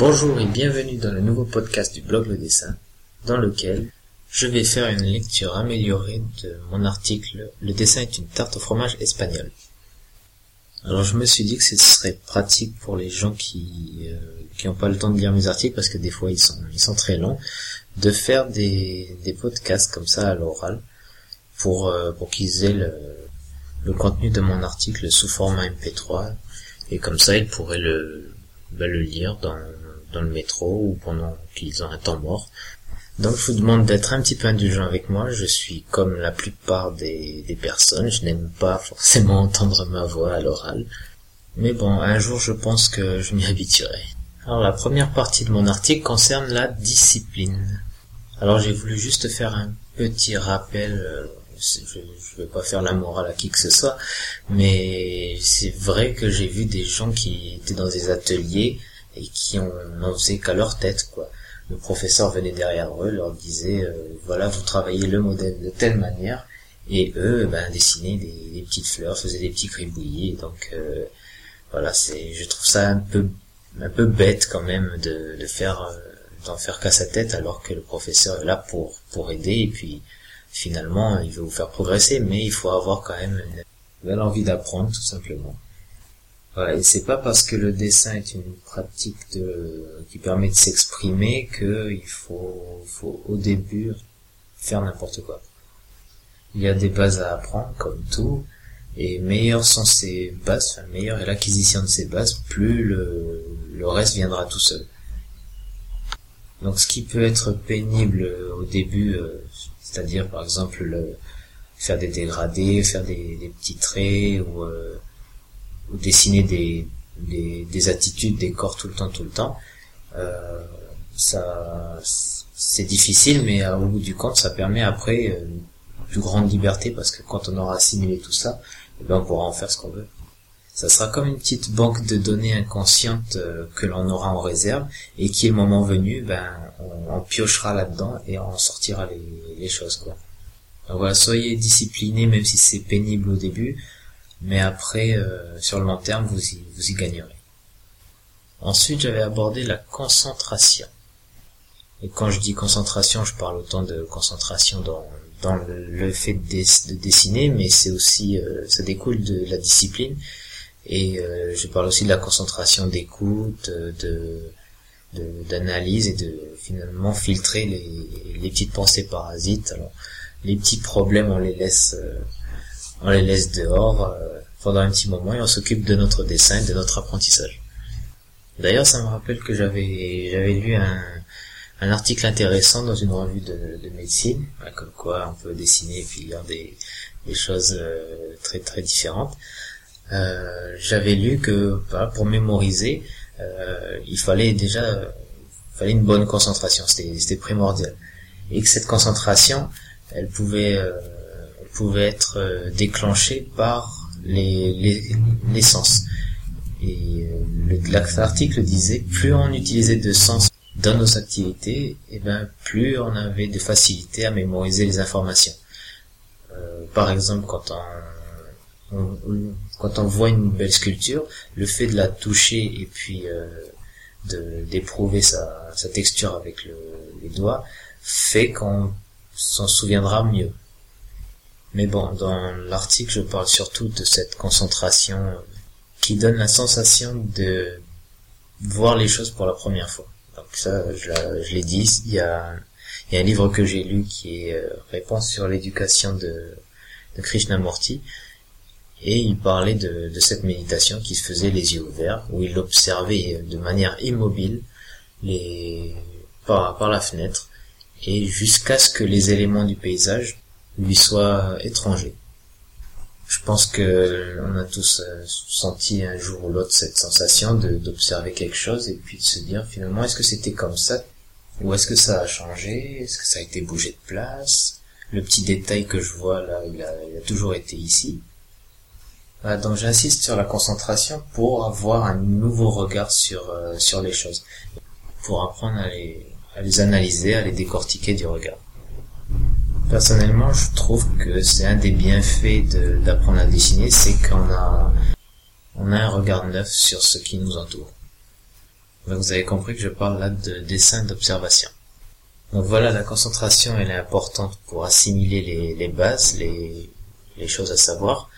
Bonjour et bienvenue dans le nouveau podcast du blog Le Dessin, dans lequel je vais faire une lecture améliorée de mon article Le dessin est une tarte au fromage espagnol. Alors je me suis dit que ce serait pratique pour les gens qui euh, n'ont pas le temps de lire mes articles parce que des fois ils sont très longs de faire des, podcasts comme ça à l'oral pour euh, qu'ils aient le, le contenu de mon article sous format MP3 et comme ça ils pourraient le bah, le lire dans dans le métro ou pendant qu'ils ont un temps mort. Donc je vous demande d'être un petit peu indulgent avec moi, je suis comme la plupart des, personnes, je n'aime pas forcément entendre ma voix à l'oral. Mais bon, un jour je pense que je m'y habituerai. Alors la première partie de mon article concerne la discipline. Alors j'ai voulu juste faire un petit rappel, euh, je ne vais pas faire la morale à qui que ce soit, mais c'est vrai que j'ai vu des gens qui étaient dans des ateliers et qui n'en faisaient qu'à leur tête quoi. Le professeur venait derrière eux, leur disait euh, voilà vous travaillez le modèle de telle manière. Et eux ben dessinaient des, petites fleurs, faisaient des petits gribouillis donc euh, voilà c'est je trouve ça un peu un peu bête quand même de, de faire euh, d'en faire qu'à sa tête alors que le professeur est là pour pour aider. Et puis finalement il veut vous faire progresser mais il faut avoir quand même une belle envie d'apprendre tout simplement et c'est pas parce que le dessin est une pratique de, qui permet de s'exprimer qu'il faut, faut au début faire n'importe quoi. Il y a des bases à apprendre, comme tout, et meilleures sont ses bases, enfin meilleure est l'acquisition de ses bases, plus le, le reste viendra tout seul. Donc ce qui peut être pénible au début, euh, c'est-à-dire par exemple le, faire des dégradés, faire des, des petits traits ou euh, dessiner des, des, des, attitudes, des corps tout le temps, tout le temps, euh, ça, c'est difficile, mais au bout du compte, ça permet après euh, une plus grande liberté parce que quand on aura assimilé tout ça, eh ben on pourra en faire ce qu'on veut. Ça sera comme une petite banque de données inconscientes euh, que l'on aura en réserve et qui, le moment venu, ben on, on piochera là-dedans et on sortira les, les choses quoi. Donc voilà, soyez disciplinés même si c'est pénible au début mais après, euh, sur le long terme, vous y, vous y gagnerez. Ensuite, j'avais abordé la concentration. Et quand je dis concentration, je parle autant de concentration dans, dans le, fait de, dessiner, mais c'est aussi, euh, ça découle de la discipline. Et euh, je parle aussi de la concentration d'écoute, de d'analyse et de finalement filtrer les, les petites pensées parasites. Alors, les petits problèmes, on les laisse on les laisse dehors euh, pendant un petit moment et on s'occupe de notre dessin, de notre apprentissage. D'ailleurs, ça me rappelle que j'avais j'avais lu un, un article intéressant dans une revue de, de médecine, comme quoi on peut dessiner et puis lire des, des choses euh, très très différentes. Euh, j'avais lu que bah, pour mémoriser, il fallait déjà fallait une bonne concentration, c'était primordial, et que cette concentration, elle pouvait pouvait être euh, déclenché par les, les, les sens. Et euh, l'article disait, plus on utilisait de sens dans nos activités, et eh ben plus on avait de facilité à mémoriser les informations. Euh, par exemple, quand on, quand on voit une belle sculpture, le fait de la toucher et puis euh, d'éprouver sa, sa texture avec le, les doigts fait qu'on s'en souviendra mieux. Mais bon, dans l'article, je parle surtout de cette concentration qui donne la sensation de voir les choses pour la première fois. Donc ça, je, l'ai dit, il y a, un livre que j'ai lu qui est euh, Réponse sur l'éducation de, de Krishnamurti, et il parlait de, cette méditation qui se faisait les yeux ouverts, où il observait de manière immobile les, par la fenêtre, et jusqu'à ce que les éléments du paysage lui soit étranger. Je pense que on a tous euh, senti un jour ou l'autre cette sensation d'observer quelque chose et puis de se dire finalement est-ce que c'était comme ça? Ou est-ce que ça a changé? Est-ce que ça a été bougé de place? Le petit détail que je vois là, il a, toujours été ici. donc j'insiste sur la concentration pour avoir un nouveau regard sur, euh, sur les choses, pour apprendre à les, à les analyser, à les décortiquer du regard. Personnellement, je trouve que c'est un des bienfaits d'apprendre à dessiner, c'est qu'on a, on a un regard neuf sur ce qui nous entoure. Donc vous avez compris que je parle là de dessin d'observation. Donc voilà, la concentration elle est importante pour assimiler les, les bases, les, les choses à savoir,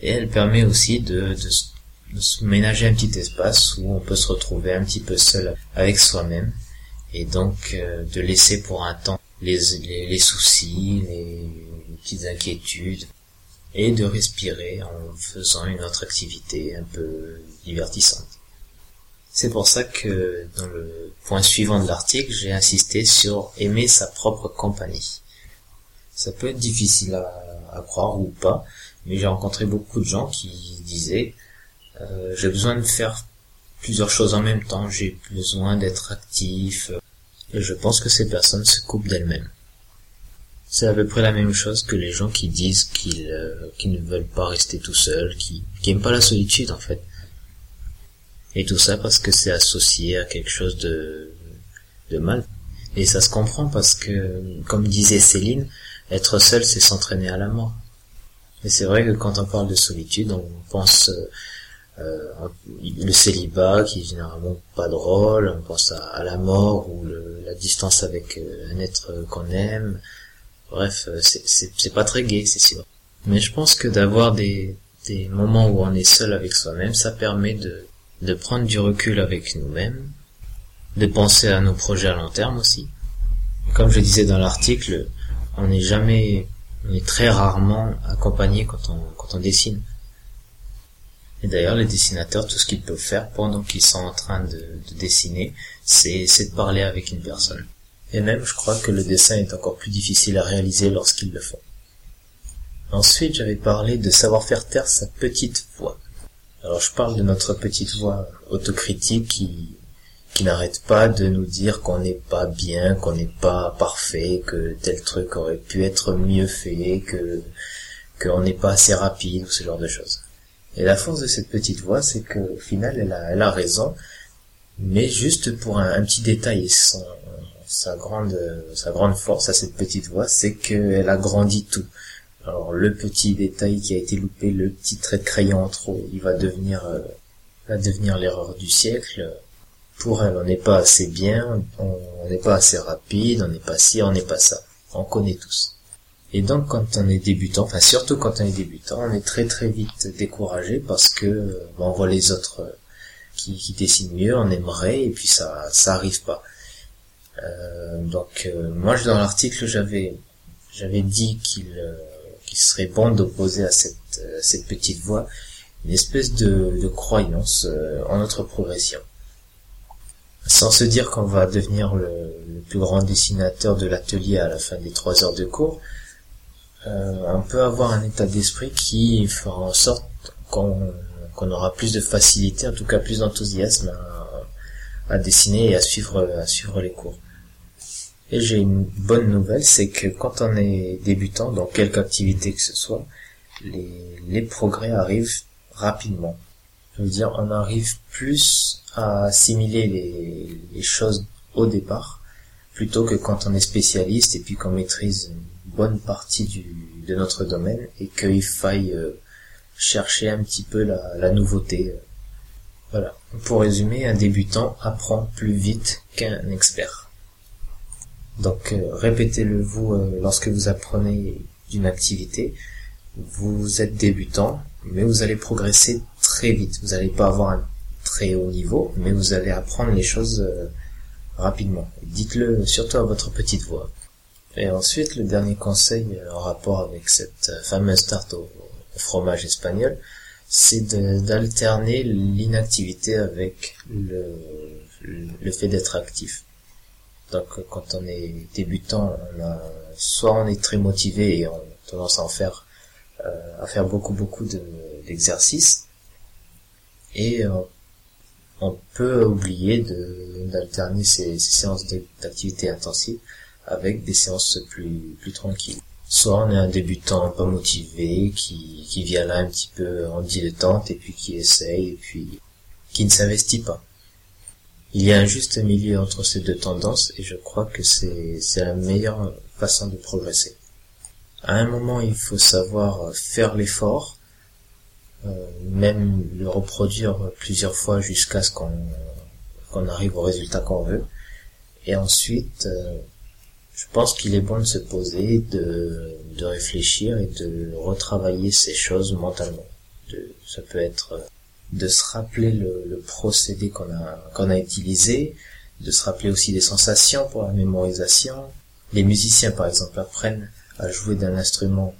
et elle permet aussi de, de, ménager un petit espace où on peut se retrouver un petit peu seul avec soi-même, et donc euh, de laisser pour un temps les, les, les soucis, les petites inquiétudes, et de respirer en faisant une autre activité un peu divertissante. C'est pour ça que dans le point suivant de l'article, j'ai insisté sur aimer sa propre compagnie. Ça peut être difficile à, croire ou pas, mais j'ai rencontré beaucoup de gens qui disaient euh, j'ai besoin de faire plusieurs choses en même temps, j'ai besoin d'être actif, et je pense que ces personnes se coupent d'elles-mêmes. C'est à peu près la même chose que les gens qui disent qu'ils euh, ne veulent pas rester tout seuls, qui, qui aiment pas la solitude en fait. Et tout ça parce que c'est associé à quelque chose de, de mal. Et ça se comprend parce que, comme disait Céline, être seul c'est s'entraîner à la mort. Et c'est vrai que quand on parle de solitude, on pense euh, le célibat qui est généralement pas drôle, on pense à, la mort ou la distance avec euh, un être qu'on aime, Bref, euh, c'est pas très gai, c'est sûr. Mais je pense que d'avoir des, moments où on est seul avec soi-même, ça permet de, prendre du recul avec nous-mêmes, de penser à nos projets à long terme aussi. Comme je disais dans l'article, on n'est jamais, on est très rarement accompagné quand on dessine. Et d'ailleurs, les dessinateurs, tout ce qu'ils peuvent faire pendant qu'ils sont en train de, de dessiner, c'est de parler avec une personne. Et même, je crois que le dessin est encore plus difficile à réaliser lorsqu'ils le font. Ensuite, j'avais parlé de savoir faire taire sa petite voix. Alors, je parle de notre petite voix autocritique qui, qui n'arrête pas de nous dire qu'on n'est pas bien, qu'on n'est pas parfait, que tel truc aurait pu être mieux fait, que, qu'on n'est pas assez rapide ou ce genre de choses. Et la force de cette petite voix, c'est qu'au final, elle a, a raison, mais juste pour un, petit détail. Son, sa grande sa grande force à cette petite voix, c'est qu'elle agrandit tout. Alors le petit détail qui a été loupé, le petit trait de crayon en trop, il va devenir euh, va devenir l'erreur du siècle. Pour elle, on n'est pas assez bien, on n'est pas assez rapide, on n'est pas ci, on n'est pas ça. On connaît tous. Et donc quand on est débutant, enfin surtout quand on est débutant, on est très très vite découragé parce que on voit les autres euh, qui, qui dessinent mieux, on aimerait et puis ça ça arrive pas. Euh, donc euh, moi dans l'article j'avais j'avais dit qu'il euh, qu'il serait bon d'opposer à cette cette petite voix une espèce de, de croyance en notre progression sans se dire qu'on va devenir le, le, plus grand dessinateur de l'atelier à la fin des trois heures de cours, euh, on peut avoir un état d'esprit qui fera en sorte qu'on aura plus de facilité, en tout cas plus d'enthousiasme à, dessiner et à suivre les cours. Et j'ai une bonne nouvelle, c'est que quand on est débutant dans quelque activité que ce soit, les, progrès arrivent rapidement. Je veux dire, on arrive plus à assimiler les, choses au départ, plutôt que quand on est spécialiste et puis qu'on maîtrise bonne partie du, de notre domaine et qu'il faille euh, chercher un petit peu la, nouveauté. Voilà. Pour résumer, un débutant apprend plus vite qu'un expert. Donc euh, répétez-le vous euh, lorsque vous apprenez d'une activité. Vous êtes débutant, mais vous allez progresser très vite. Vous n'allez pas avoir un très haut niveau, mais vous allez apprendre les choses rapidement. Dites-le surtout à votre petite voix. Et ensuite, le dernier conseil en rapport avec cette fameuse tarte au, fromage espagnol, c'est d'alterner l'inactivité avec le, le fait d'être actif. Donc quand on est débutant, on a, soit on est très motivé et on a tendance à en faire euh, à faire beaucoup beaucoup d'exercices et euh, on peut oublier d'alterner ces, ces, séances d'activité intensive avec des séances plus plus tranquilles. Soit on est un débutant pas motivé qui qui vient là un petit peu en dilettante et puis qui essaye et puis qui ne s'investit pas. Il y a un juste milieu entre ces deux tendances et je crois que c'est la meilleure façon de progresser. À un moment, il faut savoir faire l'effort, euh, même le reproduire plusieurs fois jusqu'à ce qu'on qu'on arrive au résultat qu'on veut. Et ensuite, euh, je pense qu'il est bon de se poser, de, de réfléchir et de retravailler ces choses mentalement. De, ça peut être de se rappeler le, le procédé qu'on a, qu'on a utilisé, de se rappeler aussi des sensations pour la mémorisation. Les musiciens, par exemple, apprennent à jouer d'un instrument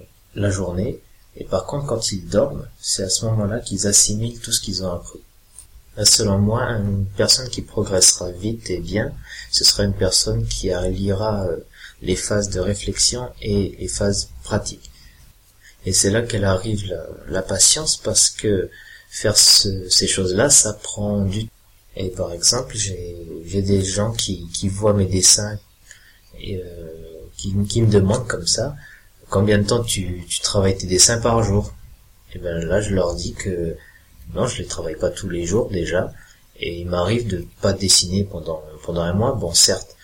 euh, la journée, et par contre, quand ils dorment, c'est à ce moment-là qu'ils assimilent tout ce qu'ils ont appris. Selon moi, une personne qui progressera vite et bien, ce sera une personne qui alliera euh, les phases de réflexion et les phases pratiques. Et c'est là qu'elle arrive la, patience parce que faire ce, ces choses-là, ça prend du temps. Et par exemple, j'ai des gens qui, voient mes dessins et euh, qui, me demandent comme ça combien de temps tu, tu travailles tes dessins par jour? Et ben là, je leur dis que non, je les travaille pas tous les jours déjà, et il m'arrive de pas dessiner pendant un mois. Bon, certes,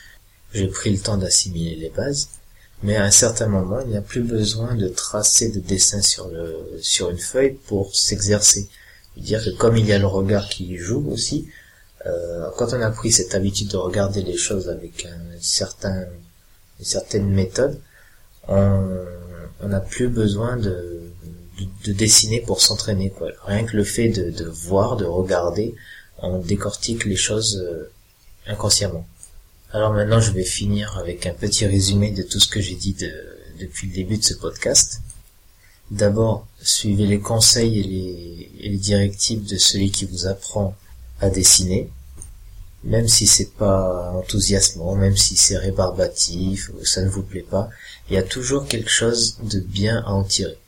j'ai pris le temps d'assimiler les bases, mais à un certain moment, il n'y a plus besoin de tracer de dessin sur une feuille pour s'exercer. Dire que comme il y a le regard qui joue aussi, euh, quand on a pris cette habitude de regarder les choses avec une certaine méthode, on n'a plus besoin de de, dessiner pour s'entraîner quoi. Rien que le fait de, voir, de regarder, on décortique les choses euh, inconsciemment. Alors maintenant je vais finir avec un petit résumé de tout ce que j'ai dit de, depuis le début de ce podcast. D'abord, suivez les conseils et les, et les directives de celui qui vous apprend à dessiner, même si c'est pas enthousiasmant, même si c'est rébarbatif ou ça ne vous plaît pas, il y a toujours quelque chose de bien à en tirer.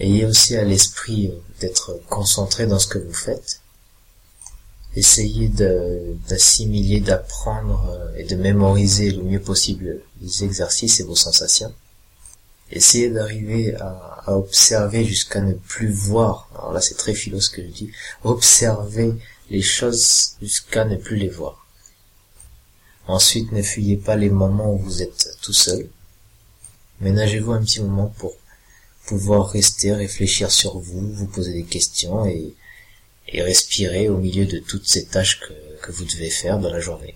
Ayez aussi à l'esprit euh, d'être concentré dans ce que vous faites. Essayez d'assimiler, d'apprendre euh, et de mémoriser le mieux possible les exercices et vos sensations. Essayez d'arriver à, observer jusqu'à ne plus voir. Alors là, c'est très philo ce que je dis. Observer les choses jusqu'à ne plus les voir. Ensuite, ne fuyez pas les moments où vous êtes tout seul. Ménagez-vous un petit moment pour pouvoir rester, réfléchir sur vous, vous poser des questions et, respirer au milieu de toutes ces tâches que, vous devez faire dans la journée.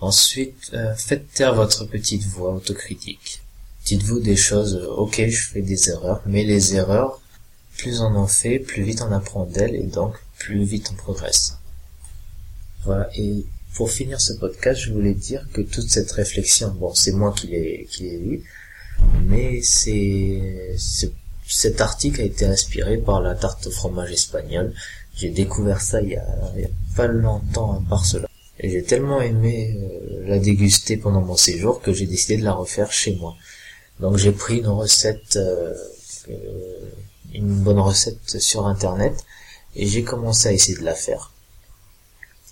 Ensuite, euh, faites taire votre petite voix autocritique. Dites-vous des choses, euh, ok, je fais des erreurs, mais les erreurs, plus on en fait, plus vite on apprend d'elles et donc plus vite on progresse. Voilà, et pour finir ce podcast, je voulais dire que toute cette réflexion, bon, c'est moi qui l'ai, qui l'ai eu, mais c'est, cet article a été inspiré par la tarte au fromage espagnole. J'ai découvert ça il y, a, pas longtemps à Barcelone. Et j'ai tellement aimé euh, la déguster pendant mon séjour que j'ai décidé de la refaire chez moi. Donc j'ai pris une recette, euh, euh, une bonne recette sur internet et j'ai commencé à essayer de la faire.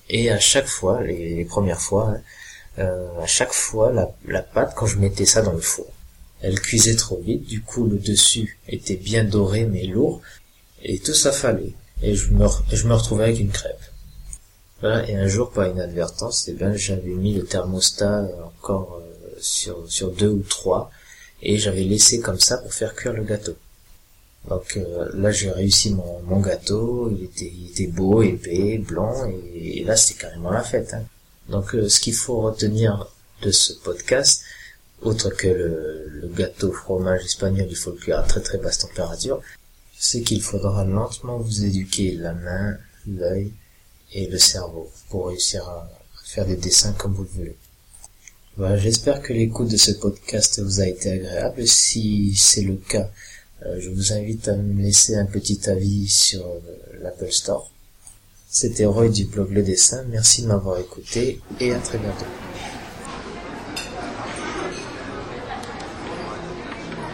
Et à chaque fois, les, premières fois, à chaque fois la, la pâte quand je mettais ça dans le four, elle cuisait trop vite, du coup le dessus était bien doré mais lourd, et tout ça fallait. Et je me, je retrouvais avec une crêpe. Voilà, et un jour, par inadvertance, eh ben, j'avais mis le thermostat encore euh, sur, deux ou trois, et j'avais laissé comme ça pour faire cuire le gâteau. Donc euh, là, j'ai réussi mon, gâteau, il était, beau, épais, blanc, et, là, c'était carrément la fête. Hein. Donc euh, ce qu'il faut retenir de ce podcast, autre que le, gâteau fromage espagnol, il faut le cuire à très très basse température, c'est qu'il faudra lentement vous éduquer la main, l'œil et le cerveau pour réussir à faire des dessins comme vous le voulez. Voilà, j'espère que l'écoute de ce podcast vous a été agréable. Si c'est le cas, euh, je vous invite à me laisser un petit avis sur euh, l'Apple Store. C'était Roy du blog Le Dessin. Merci de m'avoir écouté et à très bientôt.